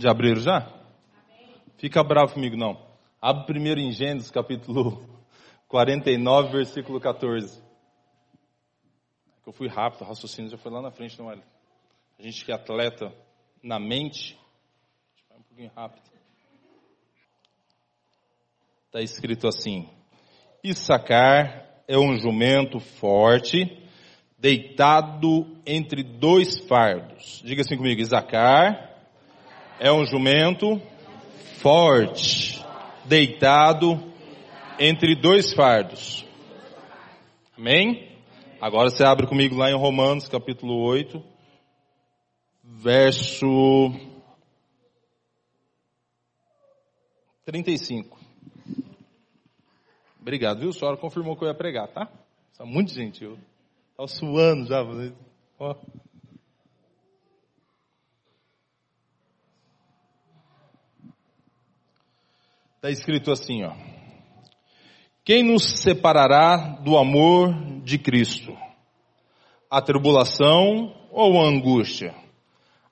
Já abriram já? Fica bravo comigo não. Abre primeiro em Gênesis capítulo 49, versículo 14. Eu fui rápido, o raciocínio já foi lá na frente, não é? A gente que é atleta na mente, vai um pouquinho rápido. Está escrito assim: Issacar é um jumento forte, deitado entre dois fardos. Diga assim comigo: Issacar é um jumento forte, deitado entre dois fardos. Amém? Agora você abre comigo lá em Romanos capítulo 8, verso 35. Obrigado, viu? A senhora confirmou que eu ia pregar, tá? Está muito gentil. Está suando já. Ó. Está escrito assim, ó. Quem nos separará do amor de Cristo? A tribulação ou a angústia?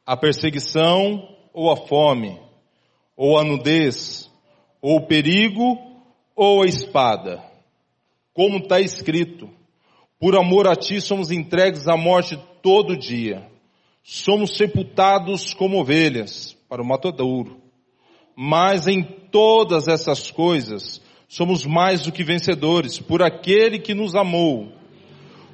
A perseguição ou a fome? Ou a nudez? Ou o perigo ou a espada? Como está escrito, por amor a ti somos entregues à morte todo dia. Somos sepultados como ovelhas para o matadouro. Mas em todas essas coisas, somos mais do que vencedores por aquele que nos amou.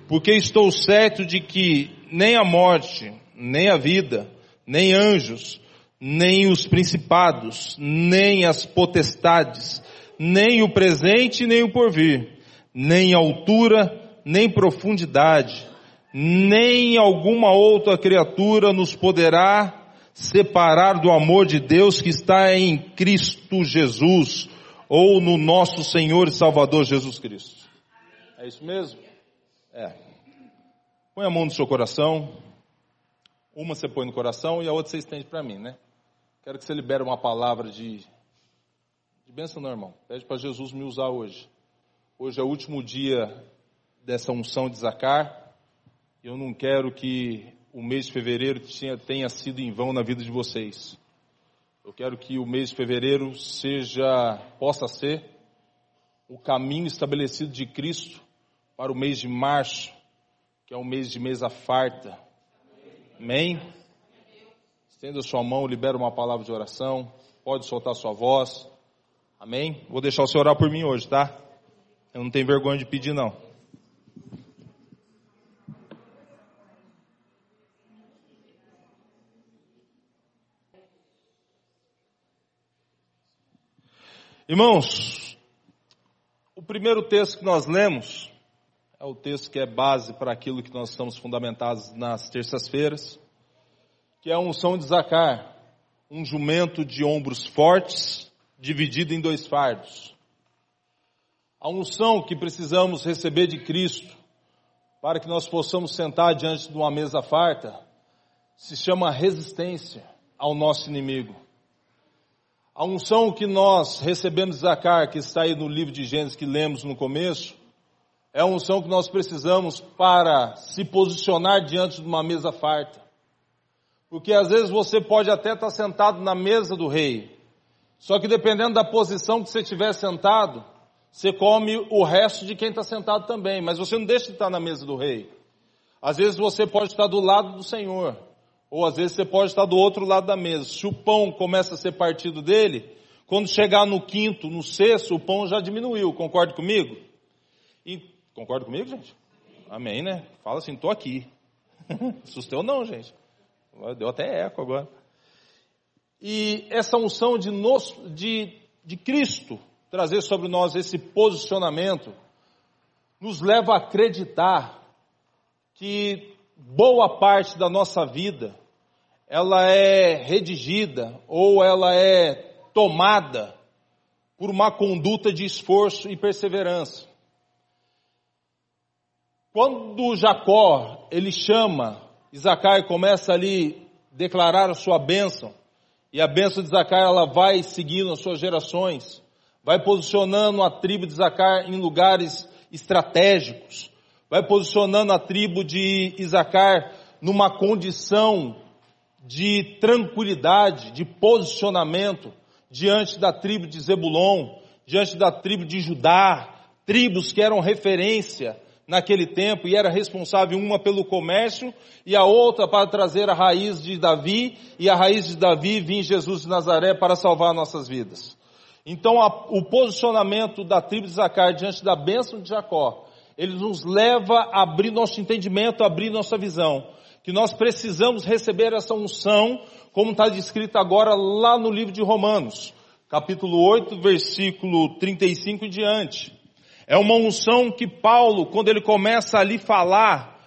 Porque estou certo de que nem a morte, nem a vida, nem anjos, nem os principados, nem as potestades, nem o presente, nem o porvir, nem altura, nem profundidade, nem alguma outra criatura nos poderá separar do amor de Deus que está em Cristo Jesus, ou no nosso Senhor e Salvador Jesus Cristo. É isso mesmo? É. Põe a mão no seu coração. Uma você põe no coração e a outra você estende para mim, né? Quero que você libere uma palavra de, de bênção, não, irmão. Pede para Jesus me usar hoje. Hoje é o último dia dessa unção de Zacar. Eu não quero que o mês de fevereiro tenha sido em vão na vida de vocês. Eu quero que o mês de fevereiro seja, possa ser, o caminho estabelecido de Cristo para o mês de março, que é um mês de mesa farta. Amém? Estenda sua mão, libera uma palavra de oração. Pode soltar sua voz. Amém? Vou deixar você orar por mim hoje, tá? Eu não tenho vergonha de pedir, não. Irmãos, o primeiro texto que nós lemos é o texto que é base para aquilo que nós estamos fundamentados nas terças-feiras, que é a unção de Zacar, um jumento de ombros fortes, dividido em dois fardos. A unção que precisamos receber de Cristo para que nós possamos sentar diante de uma mesa farta se chama resistência ao nosso inimigo. A unção que nós recebemos de Zacar, que está aí no livro de Gênesis que lemos no começo, é a unção que nós precisamos para se posicionar diante de uma mesa farta. Porque às vezes você pode até estar sentado na mesa do rei, só que dependendo da posição que você estiver sentado, você come o resto de quem está sentado também, mas você não deixa de estar na mesa do rei. Às vezes você pode estar do lado do Senhor, ou às vezes você pode estar do outro lado da mesa. Se o pão começa a ser partido dele, quando chegar no quinto, no sexto, o pão já diminuiu. Concorda comigo? E, concorda comigo, gente? Amém, né? Fala assim, tô aqui. Assusteu não, gente. Deu até eco agora. E essa unção de, nos, de, de Cristo trazer sobre nós esse posicionamento nos leva a acreditar que boa parte da nossa vida ela é redigida ou ela é tomada por uma conduta de esforço e perseverança. Quando Jacó, ele chama Isacar e começa ali declarar a sua bênção, e a bênção de Isacar ela vai seguindo as suas gerações, vai posicionando a tribo de Isacar em lugares estratégicos, vai posicionando a tribo de Isacar numa condição de tranquilidade, de posicionamento diante da tribo de Zebulon, diante da tribo de Judá, tribos que eram referência naquele tempo e era responsável uma pelo comércio e a outra para trazer a raiz de Davi e a raiz de Davi vinha Jesus de Nazaré para salvar nossas vidas. Então a, o posicionamento da tribo de Zacar diante da bênção de Jacó, ele nos leva a abrir nosso entendimento, a abrir nossa visão que nós precisamos receber essa unção, como está descrito agora lá no livro de Romanos, capítulo 8, versículo 35 e diante. É uma unção que Paulo, quando ele começa ali falar,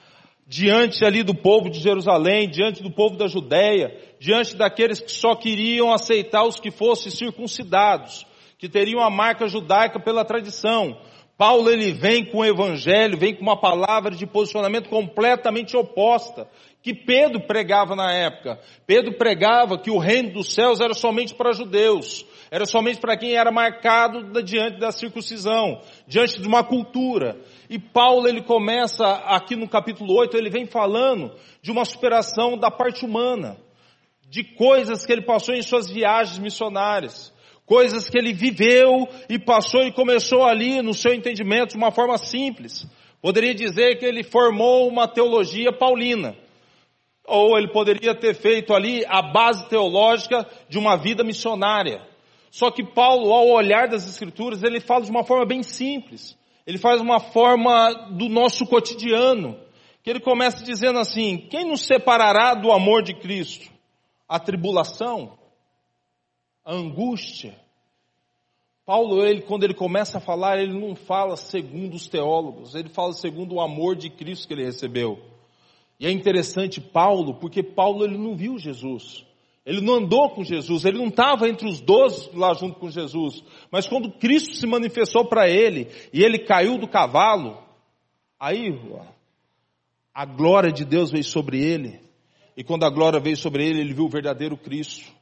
diante ali do povo de Jerusalém, diante do povo da Judéia, diante daqueles que só queriam aceitar os que fossem circuncidados, que teriam a marca judaica pela tradição, Paulo ele vem com o evangelho, vem com uma palavra de posicionamento completamente oposta que Pedro pregava na época. Pedro pregava que o reino dos céus era somente para judeus, era somente para quem era marcado diante da circuncisão, diante de uma cultura. E Paulo ele começa aqui no capítulo 8, ele vem falando de uma superação da parte humana, de coisas que ele passou em suas viagens missionárias coisas que ele viveu e passou e começou ali no seu entendimento de uma forma simples. Poderia dizer que ele formou uma teologia paulina. Ou ele poderia ter feito ali a base teológica de uma vida missionária. Só que Paulo, ao olhar das escrituras, ele fala de uma forma bem simples. Ele faz uma forma do nosso cotidiano. Que ele começa dizendo assim, quem nos separará do amor de Cristo? A tribulação? A angústia. Paulo, ele, quando ele começa a falar, ele não fala segundo os teólogos, ele fala segundo o amor de Cristo que ele recebeu. E é interessante Paulo, porque Paulo ele não viu Jesus. Ele não andou com Jesus, ele não estava entre os doze lá junto com Jesus. Mas quando Cristo se manifestou para ele e ele caiu do cavalo, aí a glória de Deus veio sobre ele. E quando a glória veio sobre ele, ele viu o verdadeiro Cristo.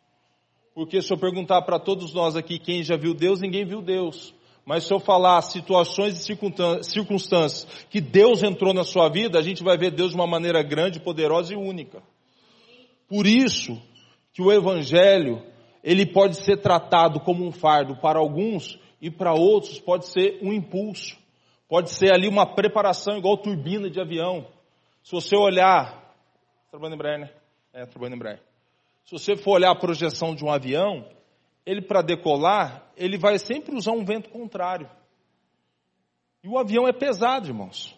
Porque se eu perguntar para todos nós aqui quem já viu Deus, ninguém viu Deus. Mas se eu falar situações e circunstâncias que Deus entrou na sua vida, a gente vai ver Deus de uma maneira grande, poderosa e única. Por isso que o Evangelho, ele pode ser tratado como um fardo para alguns e para outros pode ser um impulso. Pode ser ali uma preparação igual turbina de avião. Se você olhar, trabalhando em Embraer, né? É, trabalhando em Embraer. Se você for olhar a projeção de um avião, ele para decolar, ele vai sempre usar um vento contrário. E o avião é pesado, irmãos.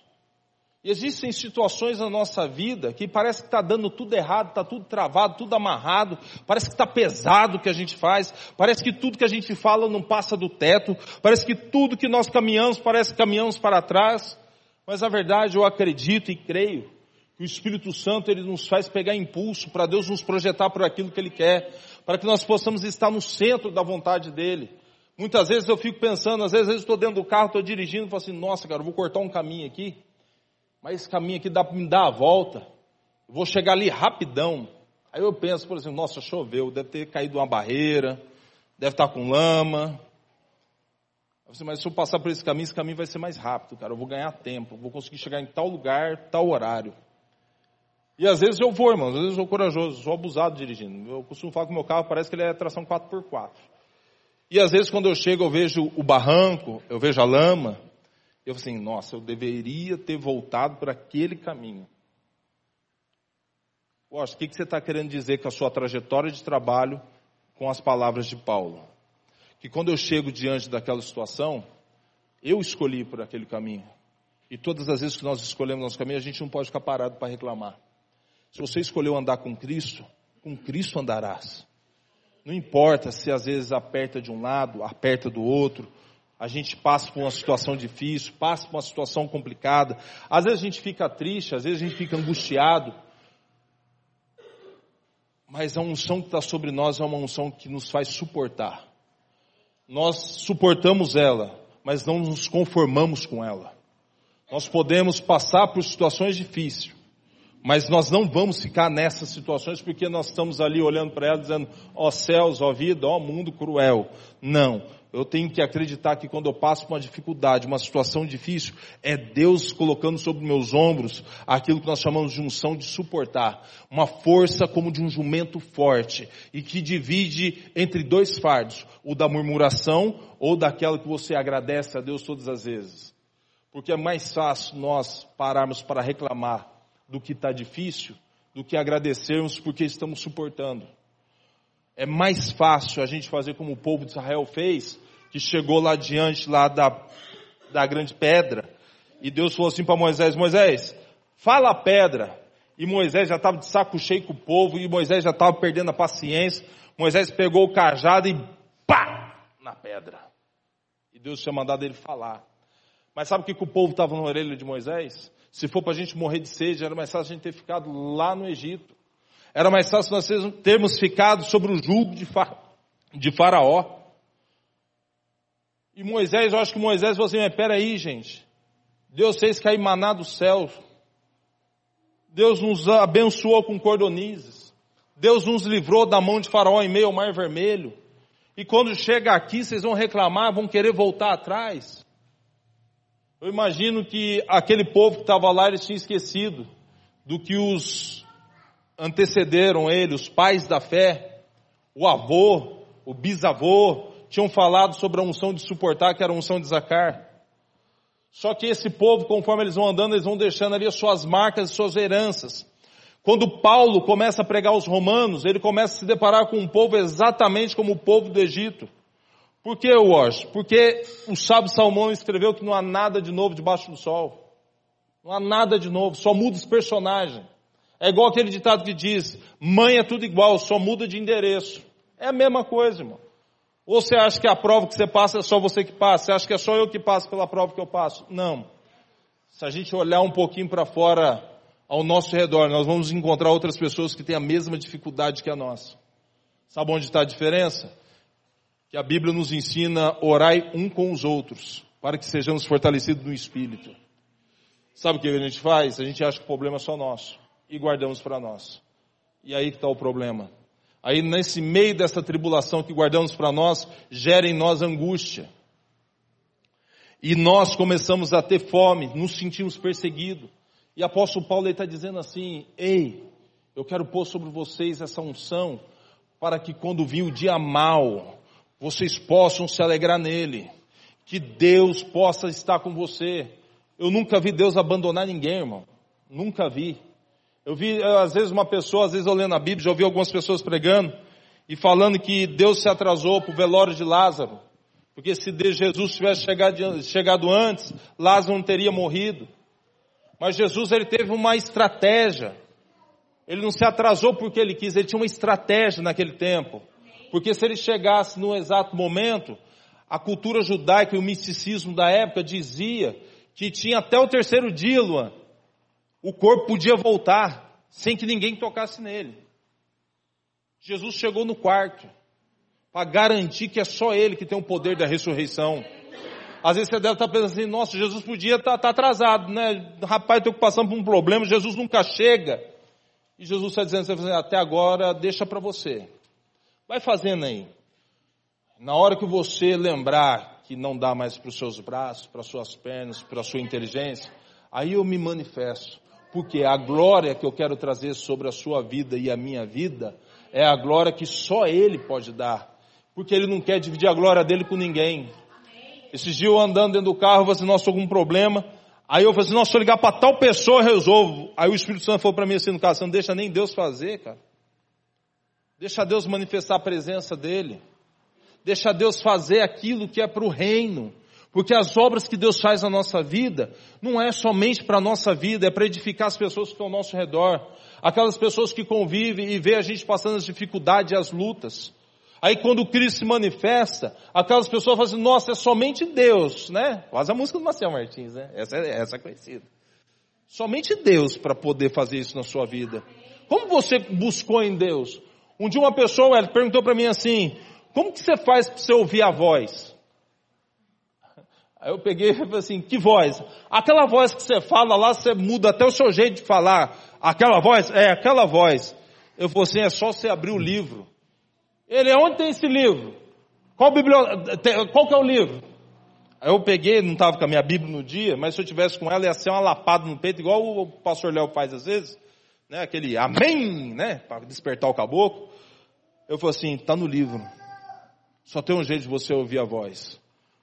Existem situações na nossa vida que parece que está dando tudo errado, está tudo travado, tudo amarrado, parece que está pesado o que a gente faz, parece que tudo que a gente fala não passa do teto, parece que tudo que nós caminhamos parece que caminhamos para trás. Mas a verdade eu acredito e creio o Espírito Santo ele nos faz pegar impulso para Deus nos projetar por aquilo que Ele quer, para que nós possamos estar no centro da vontade dEle. Muitas vezes eu fico pensando, às vezes eu estou dentro do carro, estou dirigindo e falo assim, nossa cara, vou cortar um caminho aqui, mas esse caminho aqui dá para me dar a volta, vou chegar ali rapidão. Aí eu penso, por exemplo, nossa, choveu, deve ter caído uma barreira, deve estar com lama. mas se eu passar por esse caminho, esse caminho vai ser mais rápido, cara, eu vou ganhar tempo, vou conseguir chegar em tal lugar, tal horário. E às vezes eu vou, irmãos, às vezes eu sou corajoso, sou abusado dirigindo. Eu costumo falar que o meu carro parece que ele é tração 4x4. E às vezes quando eu chego eu vejo o barranco, eu vejo a lama, eu falo assim, nossa, eu deveria ter voltado por aquele caminho. Poxa, o que você está querendo dizer com a sua trajetória de trabalho com as palavras de Paulo? Que quando eu chego diante daquela situação, eu escolhi por aquele caminho. E todas as vezes que nós escolhemos nosso caminho, a gente não pode ficar parado para reclamar. Se você escolheu andar com Cristo, com Cristo andarás. Não importa se às vezes aperta de um lado, aperta do outro, a gente passa por uma situação difícil, passa por uma situação complicada, às vezes a gente fica triste, às vezes a gente fica angustiado, mas a unção que está sobre nós é uma unção que nos faz suportar. Nós suportamos ela, mas não nos conformamos com ela. Nós podemos passar por situações difíceis, mas nós não vamos ficar nessas situações porque nós estamos ali olhando para ela dizendo, ó céus, ó vida, ó mundo cruel. Não. eu tenho que acreditar que quando eu passo por uma dificuldade, uma situação difícil, é Deus colocando sobre meus ombros aquilo que nós chamamos de unção de suportar. Uma força como de um jumento forte e que divide entre dois fardos, o da murmuração ou daquela que você agradece a Deus todas as vezes. Porque é mais fácil nós pararmos para reclamar do que está difícil do que agradecermos porque estamos suportando. É mais fácil a gente fazer como o povo de Israel fez, que chegou lá diante lá da, da grande pedra, e Deus falou assim para Moisés, Moisés, fala a pedra. E Moisés já estava de saco cheio com o povo, e Moisés já estava perdendo a paciência. Moisés pegou o cajado e pá! Na pedra. E Deus tinha mandado ele falar. Mas sabe o que, que o povo estava na orelha de Moisés? Se for para a gente morrer de sede, era mais fácil a gente ter ficado lá no Egito. Era mais fácil nós termos ficado sobre o jugo de, de Faraó. E Moisés, eu acho que Moisés falou assim, peraí gente, Deus fez cair maná do céu, Deus nos abençoou com cordonizes, Deus nos livrou da mão de faraó em meio ao mar vermelho, e quando chega aqui vocês vão reclamar, vão querer voltar atrás. Eu imagino que aquele povo que estava lá, eles tinham esquecido do que os antecederam ele, os pais da fé, o avô, o bisavô, tinham falado sobre a unção de suportar, que era a unção de Zacar. Só que esse povo, conforme eles vão andando, eles vão deixando ali as suas marcas, as suas heranças. Quando Paulo começa a pregar aos romanos, ele começa a se deparar com um povo exatamente como o povo do Egito. Por que, Wash? Porque o sábio Salmão escreveu que não há nada de novo debaixo do sol. Não há nada de novo, só muda os personagens. É igual aquele ditado que diz, mãe é tudo igual, só muda de endereço. É a mesma coisa, irmão. Ou você acha que a prova que você passa é só você que passa? Você acha que é só eu que passo pela prova que eu passo? Não. Se a gente olhar um pouquinho para fora, ao nosso redor, nós vamos encontrar outras pessoas que têm a mesma dificuldade que a nossa. Sabe onde está a diferença? Que a Bíblia nos ensina orai um com os outros, para que sejamos fortalecidos no Espírito. Sabe o que a gente faz? A gente acha que o problema é só nosso e guardamos para nós. E aí que está o problema. Aí nesse meio dessa tribulação que guardamos para nós, gera em nós angústia. E nós começamos a ter fome, nos sentimos perseguidos. E apóstolo Paulo está dizendo assim, ei, eu quero pôr sobre vocês essa unção, para que quando vir o dia mal, vocês possam se alegrar nele, que Deus possa estar com você. Eu nunca vi Deus abandonar ninguém, irmão. Nunca vi. Eu vi, eh, às vezes, uma pessoa, às vezes eu lendo a Bíblia, já ouvi algumas pessoas pregando e falando que Deus se atrasou para o velório de Lázaro. Porque se Jesus tivesse chegado, chegado antes, Lázaro não teria morrido. Mas Jesus, ele teve uma estratégia. Ele não se atrasou porque ele quis, ele tinha uma estratégia naquele tempo. Porque se ele chegasse no exato momento, a cultura judaica e o misticismo da época dizia que tinha até o terceiro dia, Luan, o corpo podia voltar sem que ninguém tocasse nele. Jesus chegou no quarto para garantir que é só ele que tem o poder da ressurreição. Às vezes você deve estar pensando assim, nossa, Jesus podia estar, estar atrasado, né? Rapaz, estou passando por um problema, Jesus nunca chega. E Jesus está dizendo assim, até agora deixa para você. Vai fazendo aí. Na hora que você lembrar que não dá mais para os seus braços, para as suas pernas, para a sua inteligência, aí eu me manifesto. Porque a glória que eu quero trazer sobre a sua vida e a minha vida é a glória que só Ele pode dar. Porque Ele não quer dividir a glória dele com ninguém. Esses dias eu andando dentro do carro, eu falei assim, nossa, algum problema. Aí eu falei assim, nossa, se eu ligar para tal pessoa, eu resolvo. Aí o Espírito Santo falou para mim assim no carro, você não deixa nem Deus fazer, cara. Deixa Deus manifestar a presença dEle. Deixa Deus fazer aquilo que é para o reino. Porque as obras que Deus faz na nossa vida, não é somente para a nossa vida, é para edificar as pessoas que estão ao nosso redor. Aquelas pessoas que convivem e vê a gente passando as dificuldades e as lutas. Aí quando Cristo se manifesta, aquelas pessoas falam assim, nossa, é somente Deus, né? Faz a música do Marcel Martins, né? Essa, é, essa é conhecida. Somente Deus para poder fazer isso na sua vida. Como você buscou em Deus? Um dia uma pessoa ela perguntou para mim assim, como que você faz para você ouvir a voz? Aí eu peguei e falei assim, que voz? Aquela voz que você fala lá, você muda até o seu jeito de falar. Aquela voz? É, aquela voz. Eu falei assim, é só você abrir o livro. Ele, onde tem esse livro? Qual, qual que é o livro? Aí eu peguei, não estava com a minha Bíblia no dia, mas se eu tivesse com ela ia ser uma lapada no peito, igual o pastor Léo faz às vezes, né? Aquele amém, né? Para despertar o caboclo. Eu falei assim, está no livro. Só tem um jeito de você ouvir a voz.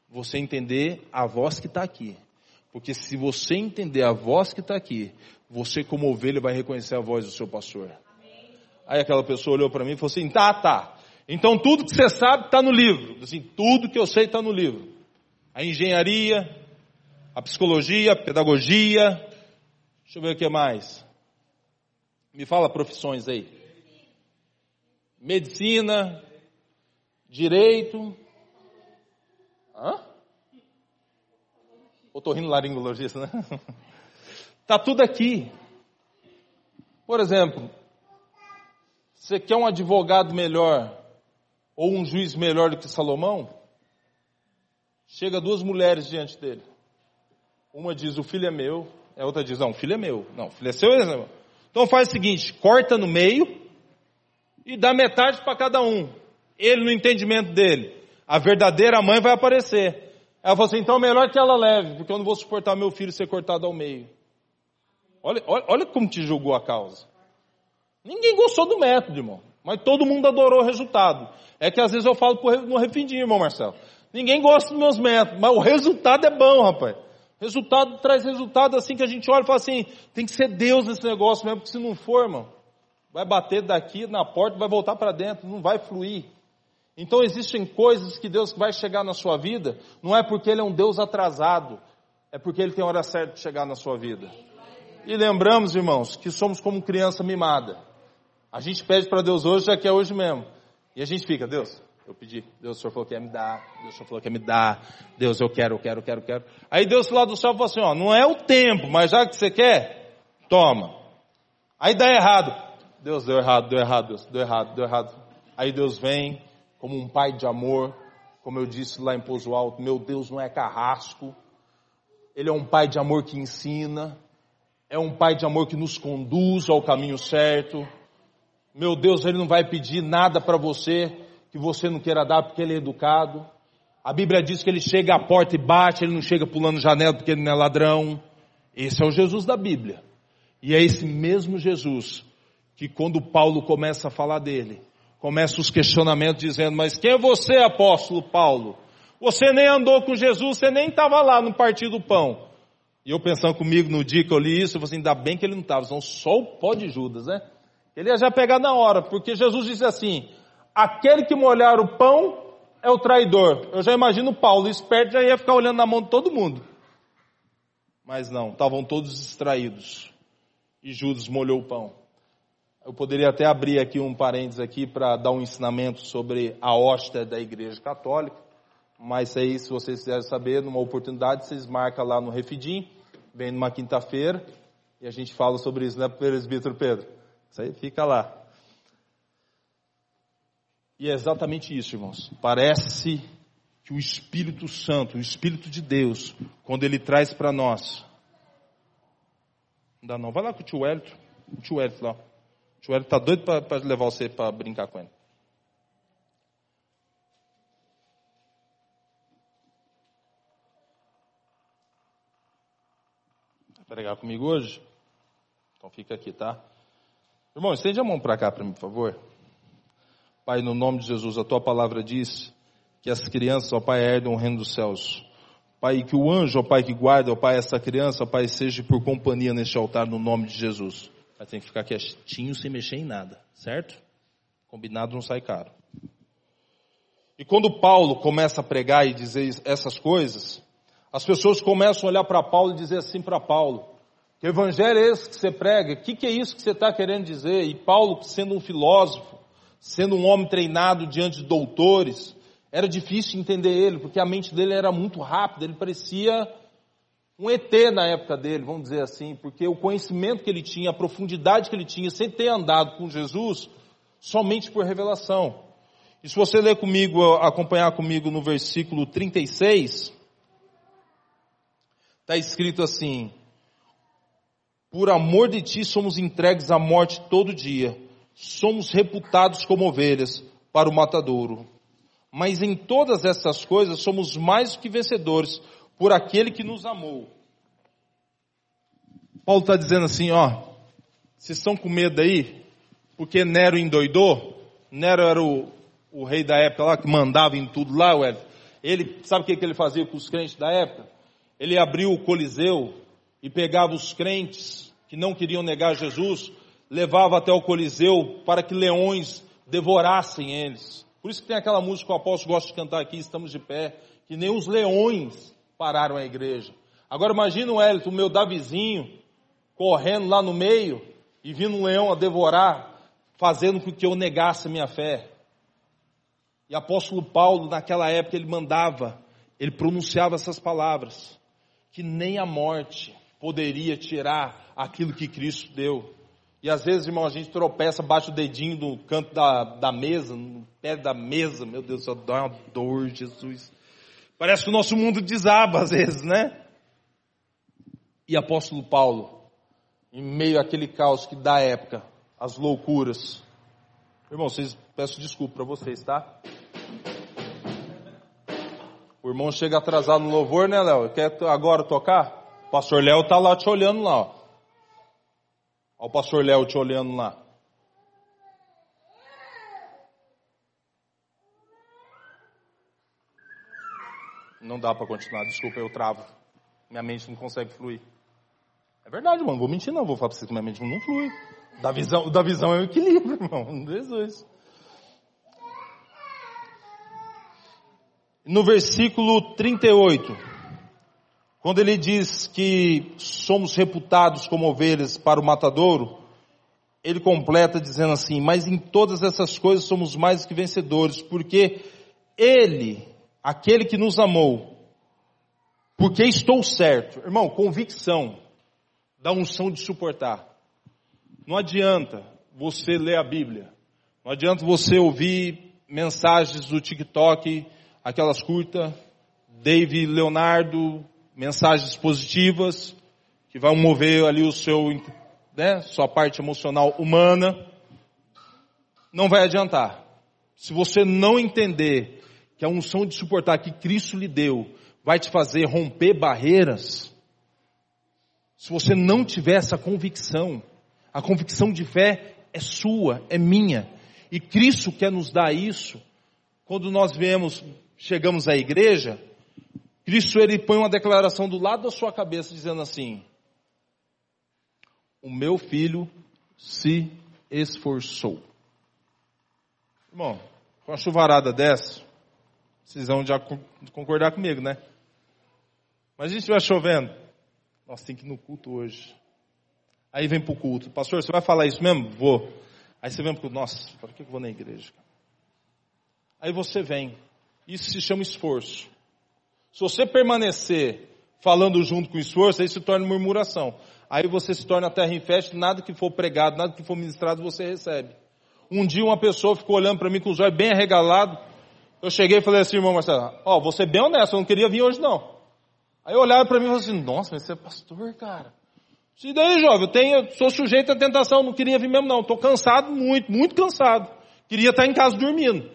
Você entender a voz que está aqui. Porque se você entender a voz que está aqui, você como ovelha vai reconhecer a voz do seu pastor. Aí aquela pessoa olhou para mim e falou assim, tá, tá. Então tudo que você sabe está no livro. Assim, tudo que eu sei está no livro. A engenharia, a psicologia, a pedagogia. Deixa eu ver o que mais. Me fala profissões aí. Medicina, direito. Hã? Otorrinolaringologista, né? Tá tudo aqui. Por exemplo, você quer um advogado melhor ou um juiz melhor do que Salomão? Chega duas mulheres diante dele. Uma diz, o filho é meu. A outra diz, não, o filho é meu. Não, o filho é seu. Então faz o seguinte, corta no meio e dá metade para cada um. Ele no entendimento dele. A verdadeira mãe vai aparecer. Ela falou assim, então é melhor que ela leve, porque eu não vou suportar meu filho ser cortado ao meio. Olha, olha, olha como te julgou a causa. Ninguém gostou do método, irmão. Mas todo mundo adorou o resultado. É que às vezes eu falo no refindinho, irmão Marcelo. Ninguém gosta dos meus métodos, mas o resultado é bom, rapaz. Resultado traz resultado assim que a gente olha e fala assim, tem que ser Deus nesse negócio mesmo, porque se não for, irmão, vai bater daqui na porta, vai voltar para dentro, não vai fluir. Então existem coisas que Deus vai chegar na sua vida, não é porque Ele é um Deus atrasado, é porque Ele tem hora certa de chegar na sua vida. E lembramos, irmãos, que somos como criança mimada. A gente pede para Deus hoje, já que é hoje mesmo. E a gente fica, Deus, eu pedi, Deus, o Senhor falou que ia me dar, Deus o Senhor falou que ia me dar, Deus, eu quero, eu quero, eu quero, eu quero. Aí Deus lá do céu falou assim, ó, não é o tempo, mas já que você quer, toma. Aí dá errado. Deus deu errado, deu errado, Deus, deu errado, deu errado. Aí Deus vem, como um pai de amor, como eu disse lá em Pouso Alto, meu Deus não é carrasco, Ele é um pai de amor que ensina, é um pai de amor que nos conduz ao caminho certo. Meu Deus, Ele não vai pedir nada para você que você não queira dar porque Ele é educado. A Bíblia diz que Ele chega à porta e bate, Ele não chega pulando janela porque Ele não é ladrão. Esse é o Jesus da Bíblia. E é esse mesmo Jesus que quando Paulo começa a falar dele, começa os questionamentos dizendo, mas quem é você, apóstolo Paulo? Você nem andou com Jesus, você nem estava lá no partido do pão. E eu pensando comigo no dia que eu li isso, eu falei assim, ainda bem que ele não estava, senão só o pó de Judas, né? Ele ia já pegar na hora, porque Jesus disse assim, aquele que molhar o pão é o traidor. Eu já imagino Paulo, esperto, já ia ficar olhando na mão de todo mundo. Mas não, estavam todos distraídos. E Judas molhou o pão. Eu poderia até abrir aqui um parênteses aqui para dar um ensinamento sobre a hóstia da Igreja Católica, mas aí se vocês quiserem saber, numa oportunidade, vocês marcam lá no Refidim, vem numa quinta-feira, e a gente fala sobre isso, né, presbítero Pedro? Isso aí fica lá. E é exatamente isso, irmãos. Parece que o Espírito Santo, o Espírito de Deus, quando ele traz para nós, não dá não, vai lá com o tio Hélio, o tio Hélio lá. O tio Hélio está doido para levar você para brincar com ele. Vai pregar comigo hoje? Então fica aqui, tá? Irmão, estende a mão para cá para mim, por favor. Pai, no nome de Jesus, a tua palavra diz que as crianças, ó Pai, herdam o reino dos céus. Pai, que o anjo, ó Pai, que guarda, ó Pai, essa criança, ó Pai, seja por companhia neste altar, no nome de Jesus. Mas tem que ficar quietinho sem mexer em nada, certo? Combinado não sai caro. E quando Paulo começa a pregar e dizer essas coisas, as pessoas começam a olhar para Paulo e dizer assim para Paulo, que evangelho é esse que você prega? O que, que é isso que você está querendo dizer? E Paulo, sendo um filósofo, sendo um homem treinado diante de doutores, era difícil entender ele, porque a mente dele era muito rápida, ele parecia um ET na época dele, vamos dizer assim, porque o conhecimento que ele tinha, a profundidade que ele tinha, sem ter andado com Jesus, somente por revelação. E se você ler comigo, acompanhar comigo no versículo 36, está escrito assim, por amor de ti somos entregues à morte todo dia, somos reputados como ovelhas para o matadouro. mas em todas essas coisas somos mais do que vencedores por aquele que nos amou. Paulo está dizendo assim, ó, vocês estão com medo aí? Porque Nero endoidou? Nero era o, o rei da época lá, que mandava em tudo lá, ué. Ele, sabe o que, que ele fazia com os crentes da época? Ele abriu o Coliseu e pegava os crentes que não queriam negar Jesus, levava até o Coliseu para que leões devorassem eles. Por isso que tem aquela música que o apóstolo gosta de cantar aqui, estamos de pé, que nem os leões pararam a igreja. Agora imagina o Hélito, o meu Davizinho, correndo lá no meio e vindo um leão a devorar, fazendo com que eu negasse a minha fé. E apóstolo Paulo, naquela época, ele mandava, ele pronunciava essas palavras, que nem a morte poderia tirar aquilo que Cristo deu. E às vezes, irmão, a gente tropeça, bate o dedinho no canto da, da mesa, no pé da mesa, meu Deus, só dá uma dor, Jesus. Parece que o nosso mundo desaba às vezes, né? E apóstolo Paulo, em meio àquele caos que da época, as loucuras. Irmão, vocês, peço desculpa para vocês, tá? O irmão chega atrasado no louvor, né, Léo? Quer agora tocar? O pastor Léo tá lá te olhando lá, ó. Olha o pastor Léo te olhando lá. Não dá para continuar, desculpa, eu travo. Minha mente não consegue fluir. É verdade, não vou mentir não, vou falar para você que minha mente não flui. Da visão, da visão é o equilíbrio, irmão, Jesus. No versículo 38, quando ele diz que somos reputados como ovelhas para o matadouro, ele completa dizendo assim: Mas em todas essas coisas somos mais que vencedores, porque Ele, aquele que nos amou, porque estou certo. Irmão, convicção da unção de suportar. Não adianta você ler a Bíblia, não adianta você ouvir mensagens do TikTok, aquelas curtas, Dave Leonardo, mensagens positivas, que vão mover ali o seu, né, sua parte emocional humana, não vai adiantar. Se você não entender que a unção de suportar que Cristo lhe deu vai te fazer romper barreiras, se você não tiver essa convicção, a convicção de fé é sua, é minha, e Cristo quer nos dar isso, quando nós viemos, chegamos à igreja, Cristo ele põe uma declaração do lado da sua cabeça dizendo assim: O meu filho se esforçou. Irmão, com a chuvarada dessa, vocês vão já concordar comigo, né? Mas se estiver chovendo, nós tem que ir no culto hoje. Aí vem pro culto. Pastor, você vai falar isso mesmo? Vou. Aí você vem pro culto. Nossa, para que eu vou na igreja? Aí você vem. Isso se chama esforço. Se você permanecer falando junto com esforço, aí se torna murmuração. Aí você se torna terra infeste, nada que for pregado, nada que for ministrado, você recebe. Um dia uma pessoa ficou olhando para mim com os olhos bem arregalados. Eu cheguei e falei assim, irmão Marcelo, ó, você é bem honesto, eu não queria vir hoje não. Aí olhava para mim e falei assim, nossa, mas você é pastor, cara. E daí, jovem, eu tenho, eu sou sujeito à tentação, não queria vir mesmo não. Estou cansado muito, muito cansado. Queria estar em casa dormindo.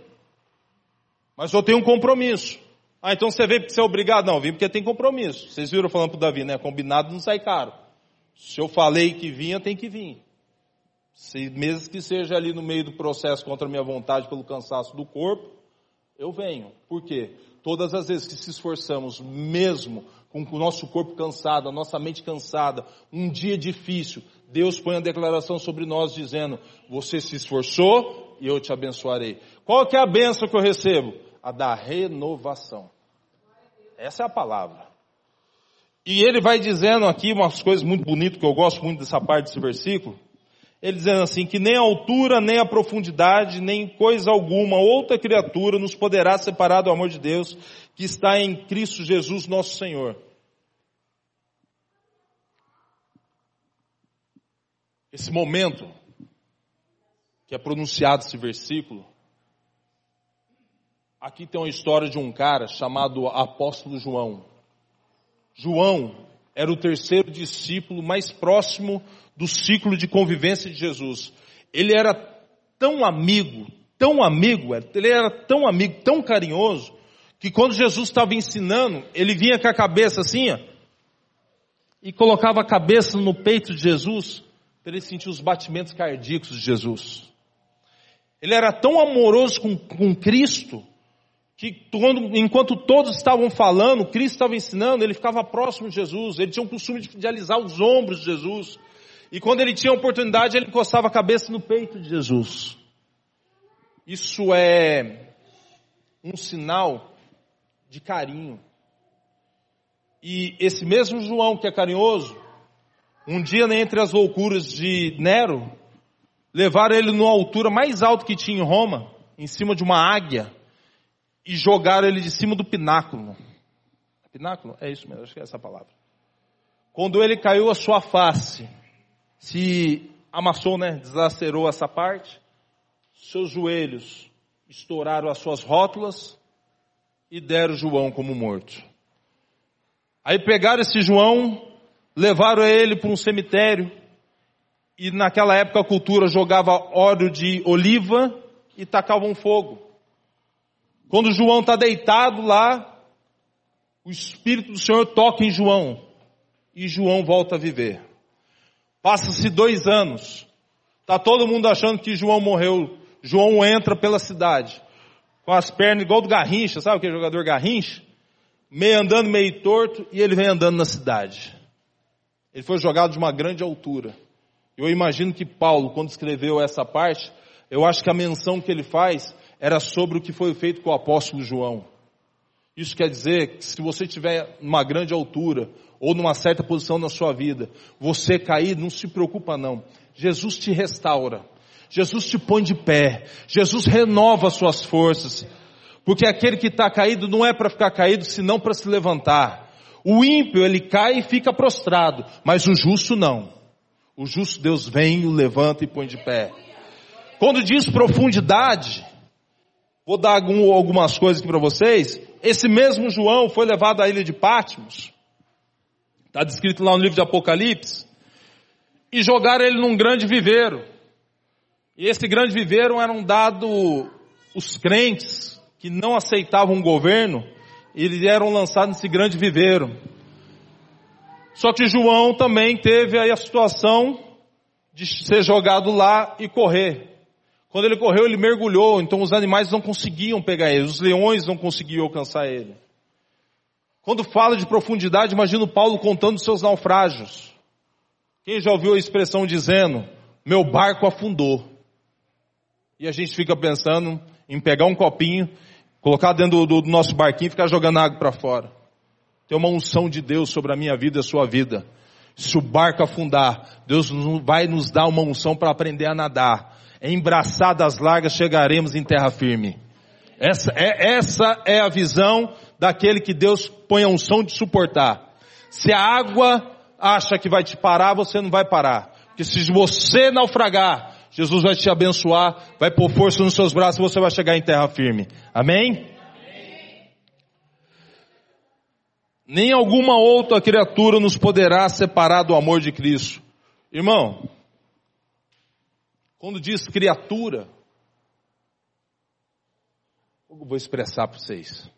Mas eu tenho um compromisso. Ah, então você veio porque você é obrigado? Não, vim porque tem compromisso. Vocês viram falando para o Davi, né? Combinado não sai caro. Se eu falei que vinha, tem que vir. Se, mesmo que seja ali no meio do processo contra a minha vontade, pelo cansaço do corpo, eu venho. Por quê? Todas as vezes que se esforçamos, mesmo com o nosso corpo cansado, a nossa mente cansada, um dia difícil, Deus põe a declaração sobre nós dizendo, você se esforçou e eu te abençoarei. Qual que é a benção que eu recebo? A da renovação. Essa é a palavra. E ele vai dizendo aqui umas coisas muito bonitas, que eu gosto muito dessa parte desse versículo. Ele dizendo assim, que nem a altura, nem a profundidade, nem coisa alguma, outra criatura nos poderá separar do amor de Deus, que está em Cristo Jesus nosso Senhor. Esse momento, que é pronunciado esse versículo, Aqui tem uma história de um cara chamado Apóstolo João. João era o terceiro discípulo mais próximo do ciclo de convivência de Jesus. Ele era tão amigo, tão amigo, ele era tão amigo, tão carinhoso, que quando Jesus estava ensinando, ele vinha com a cabeça assim, ó, e colocava a cabeça no peito de Jesus, para ele sentir os batimentos cardíacos de Jesus. Ele era tão amoroso com, com Cristo, que enquanto todos estavam falando, Cristo estava ensinando, ele ficava próximo de Jesus, ele tinha um costume de alisar os ombros de Jesus. E quando ele tinha oportunidade, ele encostava a cabeça no peito de Jesus. Isso é um sinal de carinho. E esse mesmo João que é carinhoso, um dia entre as loucuras de Nero, levaram ele numa altura mais alta que tinha em Roma, em cima de uma águia, e jogaram ele de cima do pináculo. Pináculo? É isso mesmo, acho que é essa palavra. Quando ele caiu, a sua face se amassou, né? Deslacerou essa parte. Seus joelhos estouraram as suas rótulas e deram João como morto. Aí pegaram esse João, levaram ele para um cemitério e naquela época a cultura jogava óleo de oliva e tacavam fogo. Quando João está deitado lá, o Espírito do Senhor toca em João e João volta a viver. Passa-se dois anos. Está todo mundo achando que João morreu. João entra pela cidade com as pernas igual do Garrincha, sabe aquele jogador Garrincha? Meio andando, meio torto, e ele vem andando na cidade. Ele foi jogado de uma grande altura. Eu imagino que Paulo, quando escreveu essa parte, eu acho que a menção que ele faz era sobre o que foi feito com o apóstolo João. Isso quer dizer que se você estiver numa grande altura ou numa certa posição na sua vida, você cair, não se preocupa não. Jesus te restaura. Jesus te põe de pé. Jesus renova suas forças. Porque aquele que está caído não é para ficar caído, senão para se levantar. O ímpio, ele cai e fica prostrado, mas o justo não. O justo Deus vem, o levanta e põe de pé. Quando diz profundidade, vou dar algumas coisas aqui para vocês. Esse mesmo João foi levado à ilha de Patmos. Está descrito lá no livro de Apocalipse. E jogaram ele num grande viveiro. E esse grande viveiro eram dado os crentes que não aceitavam o governo, eles eram lançados nesse grande viveiro. Só que João também teve aí a situação de ser jogado lá e correr. Quando ele correu, ele mergulhou, então os animais não conseguiam pegar ele, os leões não conseguiam alcançar ele. Quando fala de profundidade, imagino Paulo contando seus naufrágios. Quem já ouviu a expressão dizendo, meu barco afundou? E a gente fica pensando em pegar um copinho, colocar dentro do, do nosso barquinho e ficar jogando água para fora. Tem uma unção de Deus sobre a minha vida e a sua vida. Se o barco afundar, Deus vai nos dar uma unção para aprender a nadar. Em braçadas largas chegaremos em terra firme. Essa é, essa é a visão daquele que Deus põe a unção de suportar. Se a água acha que vai te parar, você não vai parar. Porque se você naufragar, Jesus vai te abençoar, vai pôr força nos seus braços e você vai chegar em terra firme. Amém? Amém? Nem alguma outra criatura nos poderá separar do amor de Cristo. Irmão, quando diz criatura, vou expressar para vocês.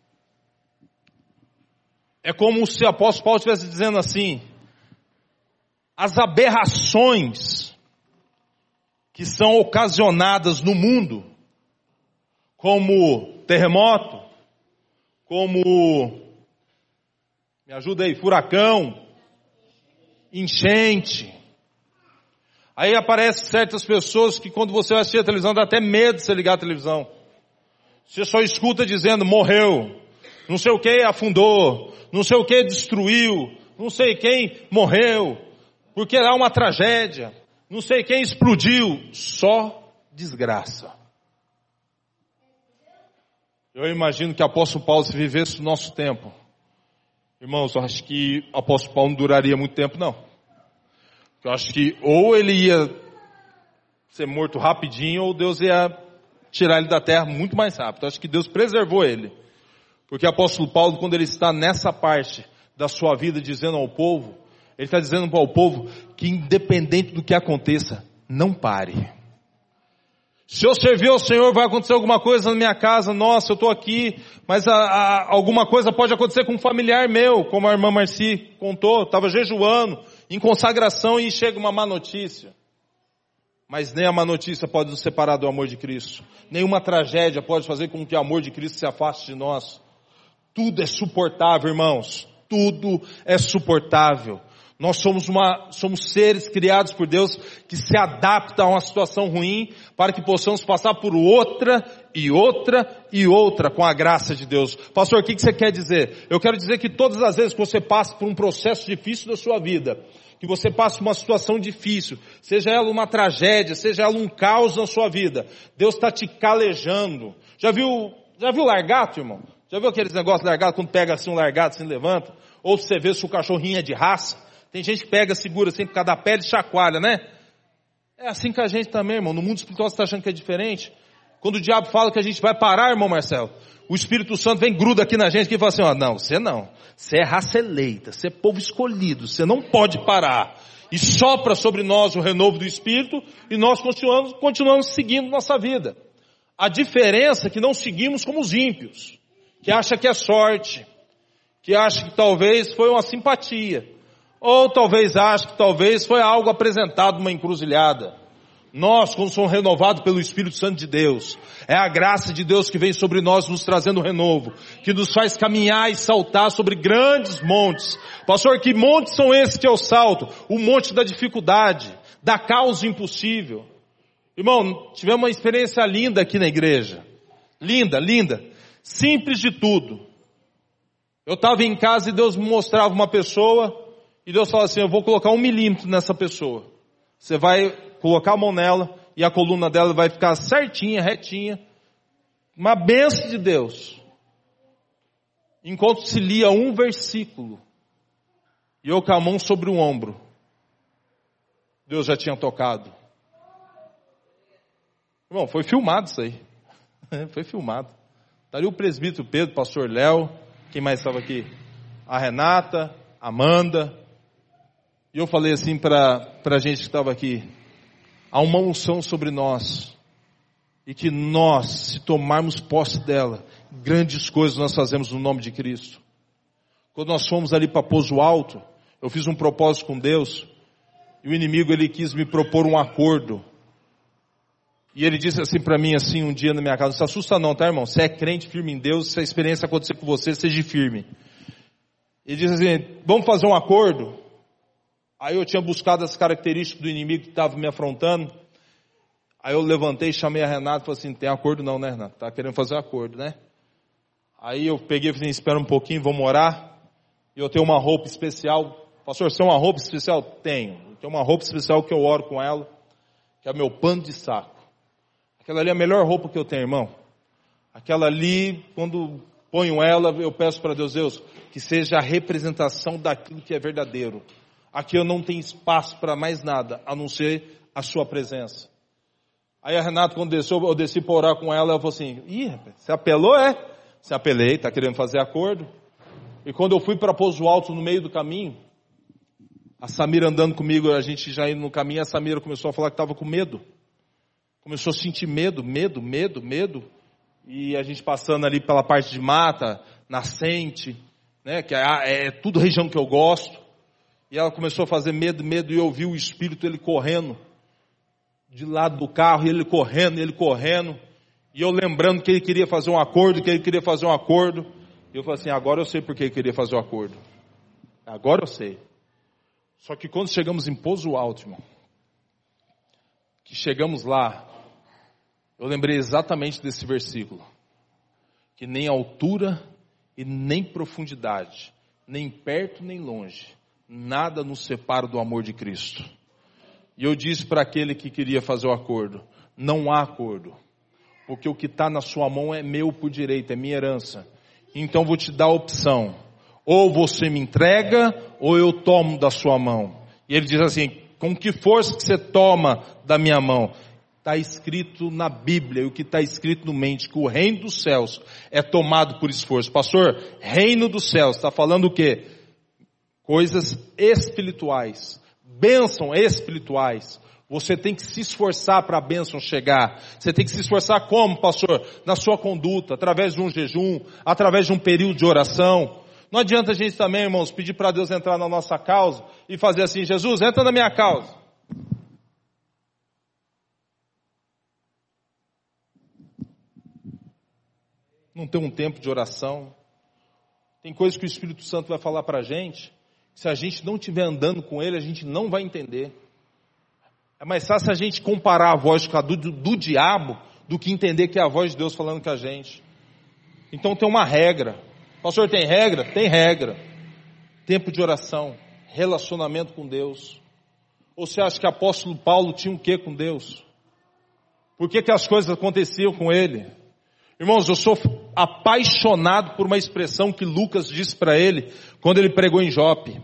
É como se o apóstolo Paulo estivesse dizendo assim, as aberrações que são ocasionadas no mundo, como terremoto, como, me ajuda aí, furacão, enchente. Aí aparecem certas pessoas que quando você vai assistir a televisão dá até medo de você ligar a televisão. Você só escuta dizendo morreu, não sei o que afundou, não sei o que destruiu, não sei quem morreu, porque há uma tragédia não sei quem explodiu, só desgraça. Eu imagino que apóstolo Paulo, se vivesse o nosso tempo, irmãos, eu acho que apóstolo Paulo não duraria muito tempo, não. Eu acho que ou ele ia ser morto rapidinho, ou Deus ia tirar ele da terra muito mais rápido. Eu acho que Deus preservou ele. Porque o apóstolo Paulo, quando ele está nessa parte da sua vida, dizendo ao povo, ele está dizendo para o povo que independente do que aconteça, não pare. Se eu servir ao Senhor, vai acontecer alguma coisa na minha casa, nossa, eu estou aqui, mas a, a, alguma coisa pode acontecer com um familiar meu, como a irmã Marci contou, estava jejuando, em consagração e chega uma má notícia. Mas nem a má notícia pode nos separar do amor de Cristo. Nenhuma tragédia pode fazer com que o amor de Cristo se afaste de nós. Tudo é suportável, irmãos. Tudo é suportável. Nós somos uma, somos seres criados por Deus que se adaptam a uma situação ruim para que possamos passar por outra e outra e outra com a graça de Deus. Pastor, o que você quer dizer? Eu quero dizer que todas as vezes que você passa por um processo difícil da sua vida, que você passa uma situação difícil, seja ela uma tragédia, seja ela um caos na sua vida, Deus está te calejando. Já viu, já viu largato, irmão? Já viu aqueles negócios largados quando pega assim um largato, assim levanta? Ou você vê se o cachorrinho é de raça? Tem gente que pega, segura assim por causa da pele e chacoalha, né? É assim que a gente também, irmão. No mundo espiritual você está achando que é diferente? Quando o diabo fala que a gente vai parar, irmão Marcelo, o Espírito Santo vem gruda aqui na gente e fala assim, ó, não, você não. Você é raça eleita, você é povo escolhido, você não pode parar. E sopra sobre nós o renovo do Espírito e nós continuamos, continuamos seguindo nossa vida. A diferença é que não seguimos como os ímpios, que acha que é sorte, que acha que talvez foi uma simpatia. Ou talvez ache que talvez foi algo apresentado numa encruzilhada. Nós, quando somos renovados pelo Espírito Santo de Deus, é a graça de Deus que vem sobre nós nos trazendo renovo, que nos faz caminhar e saltar sobre grandes montes. Pastor, que montes são esses que eu salto? O monte da dificuldade, da causa impossível. Irmão, tivemos uma experiência linda aqui na igreja. Linda, linda. Simples de tudo. Eu estava em casa e Deus me mostrava uma pessoa e Deus fala assim, eu vou colocar um milímetro nessa pessoa. Você vai colocar a mão nela e a coluna dela vai ficar certinha, retinha. Uma benção de Deus. Enquanto se lia um versículo, e eu com a mão sobre o ombro, Deus já tinha tocado. Irmão, foi filmado isso aí. foi filmado. Está ali o presbítero Pedro, pastor Léo, quem mais estava aqui? A Renata, Amanda, e eu falei assim para a gente que estava aqui, há uma unção sobre nós, e que nós, se tomarmos posse dela, grandes coisas nós fazemos no nome de Cristo. Quando nós fomos ali para Pouso Alto, eu fiz um propósito com Deus, e o inimigo ele quis me propor um acordo. E ele disse assim para mim assim um dia na minha casa, não se assusta não, tá irmão? Você é crente, firme em Deus, se a experiência acontecer com você, seja firme. Ele disse assim, vamos fazer um acordo? Aí eu tinha buscado as características do inimigo que estava me afrontando. Aí eu levantei, chamei a Renata e falei assim, tem acordo não, né Renata? Tá querendo fazer acordo, né? Aí eu peguei e falei, assim, espera um pouquinho, vamos orar. E eu tenho uma roupa especial. Pastor, você tem uma roupa especial? Tenho. Eu tenho uma roupa especial que eu oro com ela, que é o meu pano de saco. Aquela ali é a melhor roupa que eu tenho, irmão. Aquela ali, quando ponho ela, eu peço para Deus, Deus, que seja a representação daquilo que é verdadeiro. Aqui eu não tenho espaço para mais nada, a não ser a sua presença. Aí a Renata, quando desceu, eu desci para orar com ela, ela falou assim, ih, você apelou, é? Você apelei, está querendo fazer acordo? E quando eu fui para Pouso Alto, no meio do caminho, a Samira andando comigo, a gente já indo no caminho, a Samira começou a falar que estava com medo. Começou a sentir medo, medo, medo, medo. E a gente passando ali pela parte de mata, nascente, né, que é, é tudo região que eu gosto. E ela começou a fazer medo, medo, e eu vi o espírito ele correndo de lado do carro, ele correndo, ele correndo, e eu lembrando que ele queria fazer um acordo, que ele queria fazer um acordo. E eu falei assim: agora eu sei por que ele queria fazer o um acordo. Agora eu sei. Só que quando chegamos em Pouso Alto, irmão, que chegamos lá, eu lembrei exatamente desse versículo. Que nem altura e nem profundidade, nem perto nem longe, nada nos separa do amor de Cristo. E eu disse para aquele que queria fazer o acordo: não há acordo, porque o que está na sua mão é meu por direito, é minha herança. Então vou te dar a opção: ou você me entrega, ou eu tomo da sua mão. E ele diz assim: com que força que você toma da minha mão? Está escrito na Bíblia, e o que está escrito no mente, que o reino dos céus é tomado por esforço. Pastor, reino dos céus, está falando o quê? Coisas espirituais, bênção espirituais, Você tem que se esforçar para a bênção chegar. Você tem que se esforçar como, pastor? Na sua conduta, através de um jejum, através de um período de oração. Não adianta a gente também, irmãos, pedir para Deus entrar na nossa causa e fazer assim, Jesus, entra na minha causa. Não tem um tempo de oração. Tem coisas que o Espírito Santo vai falar para a gente, se a gente não estiver andando com ele, a gente não vai entender. É mais fácil a gente comparar a voz do, do, do diabo do que entender que é a voz de Deus falando com a gente. Então tem uma regra. Pastor, tem regra? Tem regra. Tempo de oração, relacionamento com Deus. Ou você acha que o apóstolo Paulo tinha um quê com Deus? Por que, que as coisas aconteciam com ele? Irmãos, eu sou apaixonado por uma expressão que Lucas disse para ele quando ele pregou em Jope.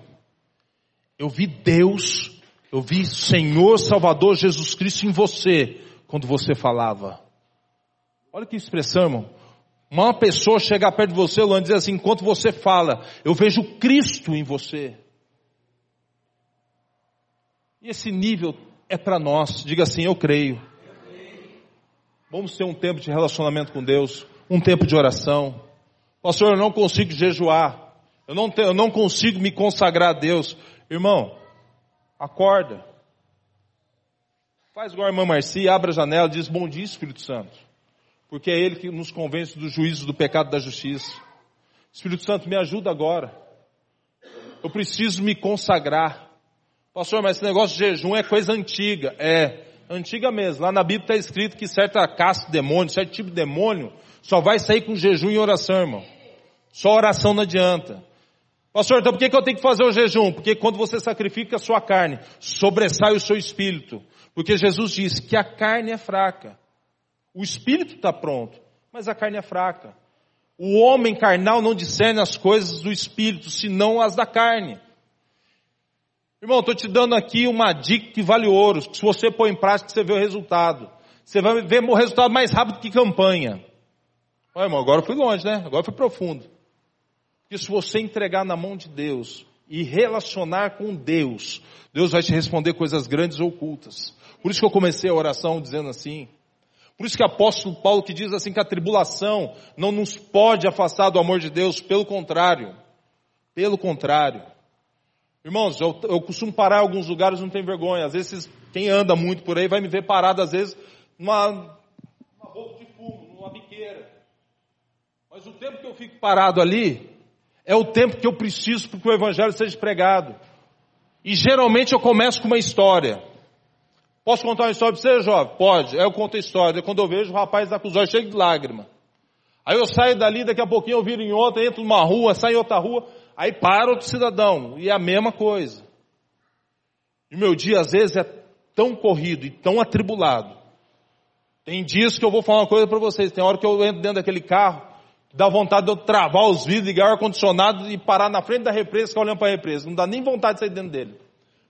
Eu vi Deus eu vi Senhor Salvador Jesus Cristo em você quando você falava. Olha que expressão, irmão. Uma pessoa chegar perto de você, Luan, dizer assim, enquanto você fala, eu vejo Cristo em você. E esse nível é para nós. Diga assim, eu creio. Vamos ter um tempo de relacionamento com Deus, um tempo de oração. Pastor, eu não consigo jejuar. Eu não, eu não consigo me consagrar a Deus. Irmão, Acorda. Faz igual a irmã Marcia, abre a janela diz bom dia Espírito Santo. Porque é Ele que nos convence do juízo do pecado da justiça. Espírito Santo, me ajuda agora. Eu preciso me consagrar. Pastor, mas esse negócio de jejum é coisa antiga. É, antiga mesmo. Lá na Bíblia está escrito que certa caça de demônio, certo tipo de demônio, só vai sair com jejum e oração, irmão. Só oração não adianta. Pastor, então por que, que eu tenho que fazer o jejum? Porque quando você sacrifica a sua carne, sobressai o seu espírito. Porque Jesus disse que a carne é fraca. O espírito está pronto, mas a carne é fraca. O homem carnal não discerne as coisas do espírito, senão as da carne. Irmão, estou te dando aqui uma dica que vale ouro. Se você pôr em prática, você vê o resultado. Você vai ver o resultado mais rápido que campanha. Olha, irmão, agora eu fui longe, né? Agora eu fui profundo. Que se você entregar na mão de Deus e relacionar com Deus, Deus vai te responder coisas grandes ou ocultas. Por isso que eu comecei a oração dizendo assim. Por isso que o apóstolo Paulo que diz assim que a tribulação não nos pode afastar do amor de Deus, pelo contrário. Pelo contrário. Irmãos, eu, eu costumo parar em alguns lugares, não tem vergonha. Às vezes, quem anda muito por aí vai me ver parado, às vezes, numa, numa boca de fumo, numa biqueira. Mas o tempo que eu fico parado ali, é o tempo que eu preciso para que o Evangelho seja pregado. E geralmente eu começo com uma história. Posso contar uma história para você, jovem? Pode. Aí eu conto a história. Quando eu vejo o rapaz da com cheio de lágrima. Aí eu saio dali, daqui a pouquinho eu viro em outra, entro numa rua, saio em outra rua, aí para outro cidadão. E é a mesma coisa. E meu dia às vezes é tão corrido e tão atribulado. Tem dias que eu vou falar uma coisa para vocês. Tem hora que eu entro dentro daquele carro, Dá vontade de eu travar os vidros, ligar o ar-condicionado e parar na frente da represa, ficar olhando para a represa. Não dá nem vontade de sair dentro dele.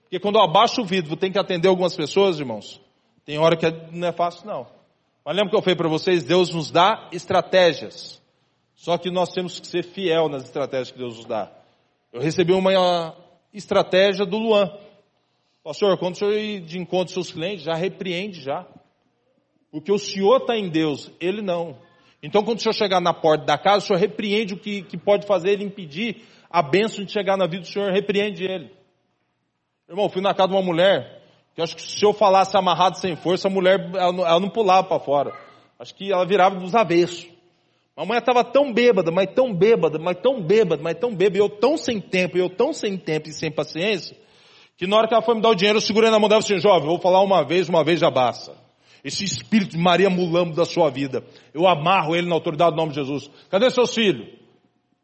Porque quando eu abaixo o vidro, ter que atender algumas pessoas, irmãos. Tem hora que não é fácil, não. Mas lembra que eu falei para vocês? Deus nos dá estratégias. Só que nós temos que ser fiel nas estratégias que Deus nos dá. Eu recebi uma estratégia do Luan. Pastor, quando o senhor ir de encontro com seus clientes, já repreende já. Porque o senhor está em Deus, ele não. Então, quando o senhor chegar na porta da casa, o senhor repreende o que, que pode fazer ele impedir a bênção de chegar na vida do senhor, repreende ele. Irmão, fui na casa de uma mulher, que acho que se eu falasse amarrado sem força, a mulher, ela não, ela não pulava para fora. Acho que ela virava dos avessos. A mulher estava tão bêbada, mas tão bêbada, mas tão bêbada, mas tão bêbada, e eu tão sem tempo, eu tão sem tempo e sem paciência, que na hora que ela foi me dar o dinheiro, eu segurei na mão dela e assim, jovem, vou falar uma vez, uma vez já basta esse espírito de Maria Mulambo da sua vida. Eu amarro ele na autoridade do nome de Jesus. Cadê seus filhos?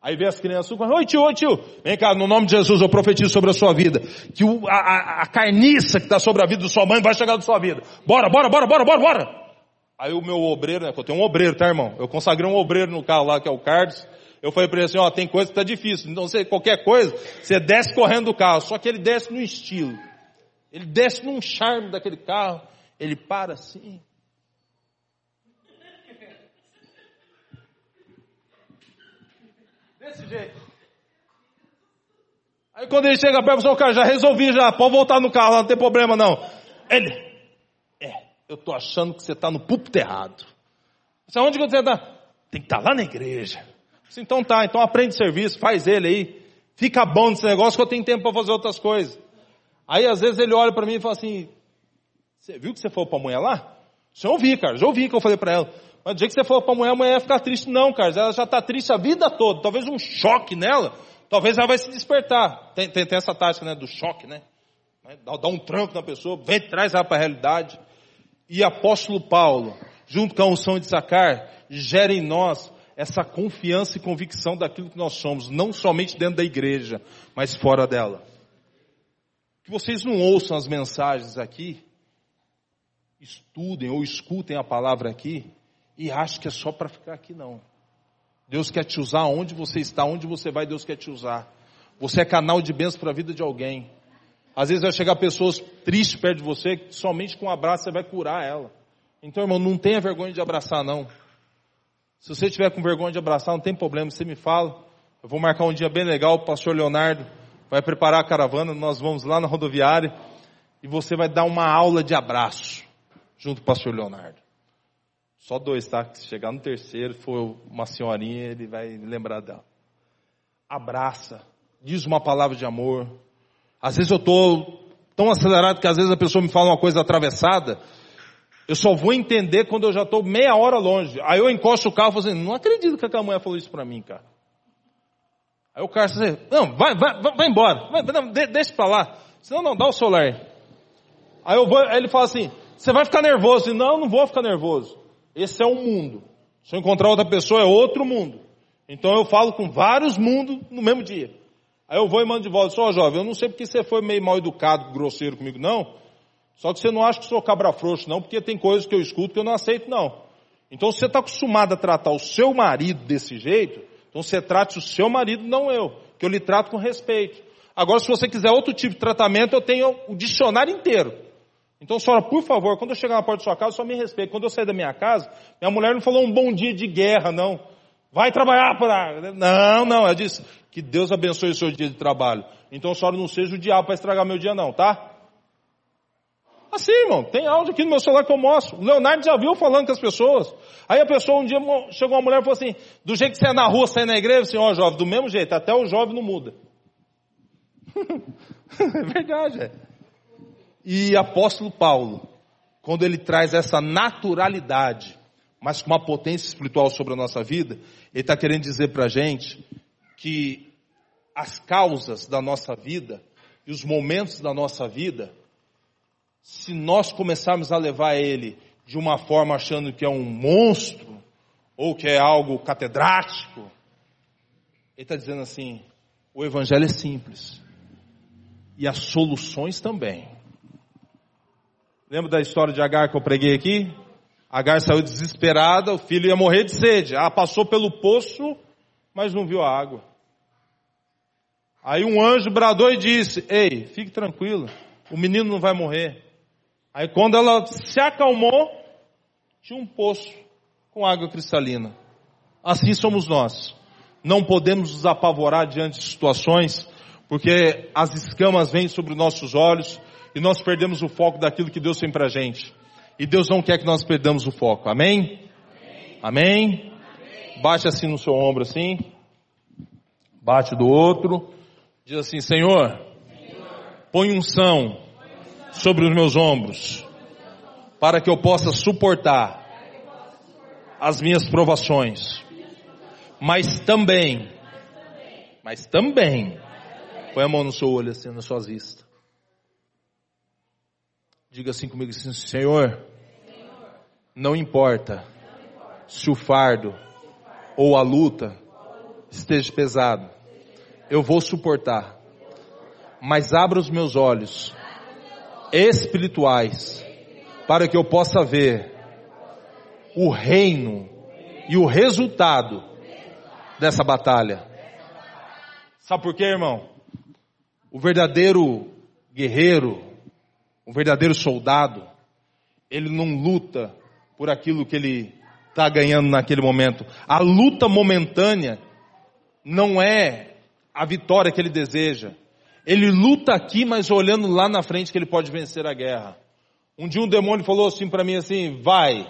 Aí vem as crianças, oi tio, oi tio, vem cá, no nome de Jesus eu profetizo sobre a sua vida, que a, a, a, carniça que está sobre a vida da sua mãe vai chegar da sua vida. Bora, bora, bora, bora, bora, bora. Aí o meu obreiro, né, eu tenho um obreiro, tá irmão? Eu consagrei um obreiro no carro lá, que é o Carlos. Eu falei para ele assim, ó, tem coisa que tá difícil, então você, qualquer coisa, você desce correndo do carro, só que ele desce no estilo. Ele desce num charme daquele carro, ele para assim. Desse jeito. Aí quando ele chega perto, o cara já resolvi já, pode voltar no carro, não tem problema não. Ele, eu estou achando que você está no púlpito errado. Você, onde você está? Tem que estar tá lá na igreja. Disse, então tá, então aprende serviço, faz ele aí. Fica bom nesse negócio que eu tenho tempo para fazer outras coisas. Aí às vezes ele olha para mim e fala assim, você viu que você falou para a mulher lá? Já ouvi, cara, já ouvi que eu falei para ela. Mas do dia que você falou para a mulher, a mulher ia ficar triste. Não, cara, ela já está triste a vida toda. Talvez um choque nela, talvez ela vai se despertar. Tem, tem, tem essa tática, né, do choque, né? Dá, dá um tranco na pessoa, vem, traz ela para a realidade. E apóstolo Paulo, junto com a unção de Zacar, gera em nós essa confiança e convicção daquilo que nós somos, não somente dentro da igreja, mas fora dela. Que vocês não ouçam as mensagens aqui, estudem ou escutem a palavra aqui e achem que é só para ficar aqui não. Deus quer te usar onde você está, onde você vai, Deus quer te usar. Você é canal de bênção para a vida de alguém. Às vezes vai chegar pessoas tristes perto de você, somente com um abraço você vai curar ela. Então, irmão, não tenha vergonha de abraçar, não. Se você tiver com vergonha de abraçar, não tem problema, você me fala. Eu vou marcar um dia bem legal, o pastor Leonardo vai preparar a caravana, nós vamos lá na rodoviária e você vai dar uma aula de abraço junto com o pastor Leonardo. Só dois, tá? Se chegar no terceiro, for uma senhorinha, ele vai lembrar dela. Abraça, diz uma palavra de amor. Às vezes eu estou tão acelerado que às vezes a pessoa me fala uma coisa atravessada, eu só vou entender quando eu já estou meia hora longe. Aí eu encosto o carro e falo assim, não acredito que aquela mulher falou isso para mim, cara. Aí o cara assim, não, vai, vai, vai embora, vai, não, deixa para lá, senão não, dá o celular. Aí, eu vou, aí ele fala assim, você vai ficar nervoso. E, não, não vou ficar nervoso. Esse é um mundo. Se eu encontrar outra pessoa é outro mundo. Então eu falo com vários mundos no mesmo dia. Aí eu vou e mando de volta, só jovem, eu não sei porque você foi meio mal educado, grosseiro comigo, não, só que você não acha que sou cabra frouxo, não, porque tem coisas que eu escuto que eu não aceito, não. Então, se você está acostumado a tratar o seu marido desse jeito, então você trate o seu marido, não eu, que eu lhe trato com respeito. Agora, se você quiser outro tipo de tratamento, eu tenho o dicionário inteiro. Então, senhora, por favor, quando eu chegar na porta da sua casa, só me respeite. Quando eu sair da minha casa, minha mulher não falou um bom dia de guerra, não. Vai trabalhar para. Não, não, ela disse que Deus abençoe o seu dia de trabalho. Então, senhora não seja o diabo para estragar meu dia, não, tá? Assim, irmão, tem áudio aqui no meu celular que eu mostro. O Leonardo já viu falando com as pessoas. Aí a pessoa, um dia, chegou uma mulher e falou assim, do jeito que você é na rua, você é na igreja, ó, jovem, do mesmo jeito, até o jovem não muda. é verdade, é. E apóstolo Paulo, quando ele traz essa naturalidade, mas com uma potência espiritual sobre a nossa vida, ele está querendo dizer para a gente que as causas da nossa vida e os momentos da nossa vida se nós começarmos a levar ele de uma forma achando que é um monstro, ou que é algo catedrático, ele está dizendo assim, o evangelho é simples. E as soluções também. Lembra da história de Agar que eu preguei aqui? Agar saiu desesperada, o filho ia morrer de sede. Ela passou pelo poço, mas não viu a água. Aí um anjo bradou e disse, ei, fique tranquilo, o menino não vai morrer. Aí quando ela se acalmou, tinha um poço com água cristalina. Assim somos nós. Não podemos nos apavorar diante de situações, porque as escamas vêm sobre nossos olhos e nós perdemos o foco daquilo que Deus tem pra gente. E Deus não quer que nós perdamos o foco. Amém? Amém? Amém? Bate assim no seu ombro assim. Bate do outro. Diz assim, Senhor, põe unção sobre os meus ombros, para que eu possa suportar as minhas provações. Mas também, mas também, põe a mão no seu olho assim, nas suas vistas. Diga assim comigo assim, Senhor, não importa se o fardo ou a luta esteja pesado, eu vou suportar. Mas abra os meus olhos espirituais, para que eu possa ver o reino e o resultado dessa batalha. Sabe por quê, irmão? O verdadeiro guerreiro, o verdadeiro soldado, ele não luta por aquilo que ele está ganhando naquele momento. A luta momentânea não é a vitória que ele deseja. Ele luta aqui, mas olhando lá na frente que ele pode vencer a guerra. Um dia um demônio falou assim para mim assim, vai,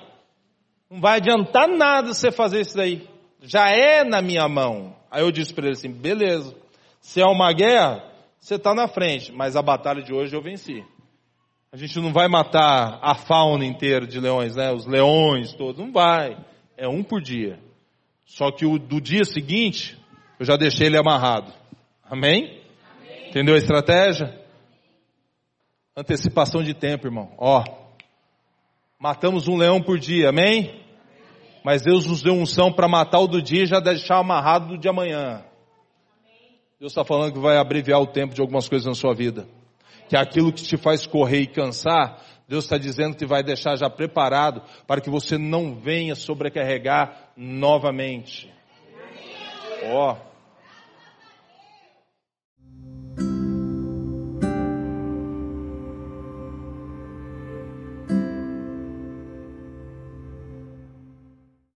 não vai adiantar nada você fazer isso daí. Já é na minha mão. Aí eu disse para ele assim, beleza. Se é uma guerra, você está na frente, mas a batalha de hoje eu venci. A gente não vai matar a fauna inteira de leões, né? Os leões todos, não vai. É um por dia. Só que o do dia seguinte, eu já deixei ele amarrado. Amém? Amém. Entendeu a estratégia? Antecipação de tempo, irmão. Ó, matamos um leão por dia, amém? Mas Deus nos deu unção para matar o do dia e já deixar amarrado do de amanhã. Deus está falando que vai abreviar o tempo de algumas coisas na sua vida. Que aquilo que te faz correr e cansar, Deus está dizendo que vai deixar já preparado para que você não venha sobrecarregar novamente. Ó.